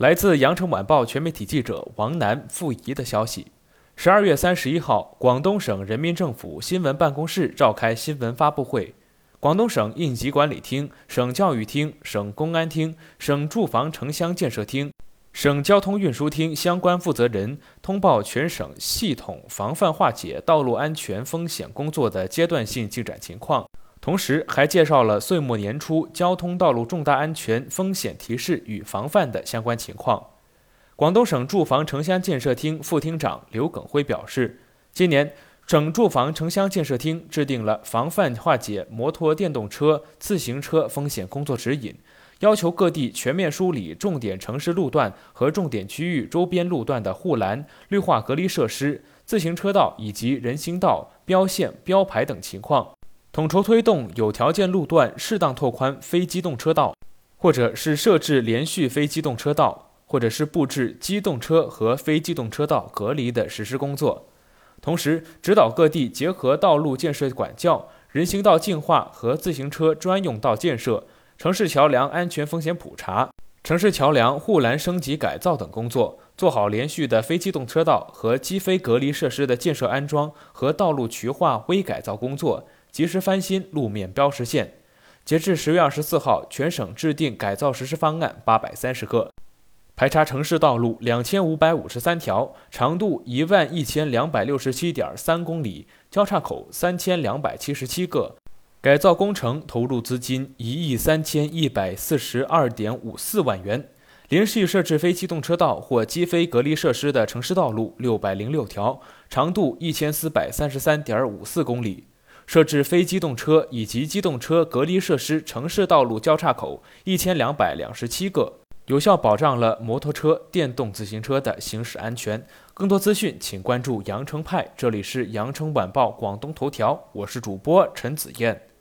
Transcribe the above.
来自羊城晚报全媒体记者王楠、傅怡的消息：十二月三十一号，广东省人民政府新闻办公室召开新闻发布会，广东省应急管理厅、省教育厅、省公安厅、省住房城乡建设厅、省交通运输厅相关负责人通报全省系统防范化解道路安全风险工作的阶段性进展情况。同时，还介绍了岁末年初交通道路重大安全风险提示与防范的相关情况。广东省住房城乡建设厅副厅长刘耿辉表示，今年省住房城乡建设厅制定了防范化解摩托电动车、自行车风险工作指引，要求各地全面梳理重点城市路段和重点区域周边路段的护栏、绿化隔离设施、自行车道以及人行道标线、标牌等情况。统筹推动有条件路段适当拓宽非机动车道，或者是设置连续非机动车道，或者是布置机动车和非机动车道隔离的实施工作。同时，指导各地结合道路建设管教、人行道净化和自行车专用道建设、城市桥梁安全风险普查、城市桥梁护栏升级改造等工作，做好连续的非机动车道和机非隔离设施的建设安装和道路渠化微改造工作。及时翻新路面标识线。截至十月二十四号，全省制定改造实施方案八百三十个，排查城市道路两千五百五十三条，长度一万一千两百六十七点三公里，交叉口三千两百七十七个。改造工程投入资金一亿三千一百四十二点五四万元。连续设置非机动车道或机非隔离设施的城市道路六百零六条，长度一千四百三十三点五四公里。设置非机动车以及机动车隔离设施城市道路交叉口一千两百两十七个，有效保障了摩托车、电动自行车的行驶安全。更多资讯，请关注羊城派。这里是羊城晚报广东头条，我是主播陈子燕。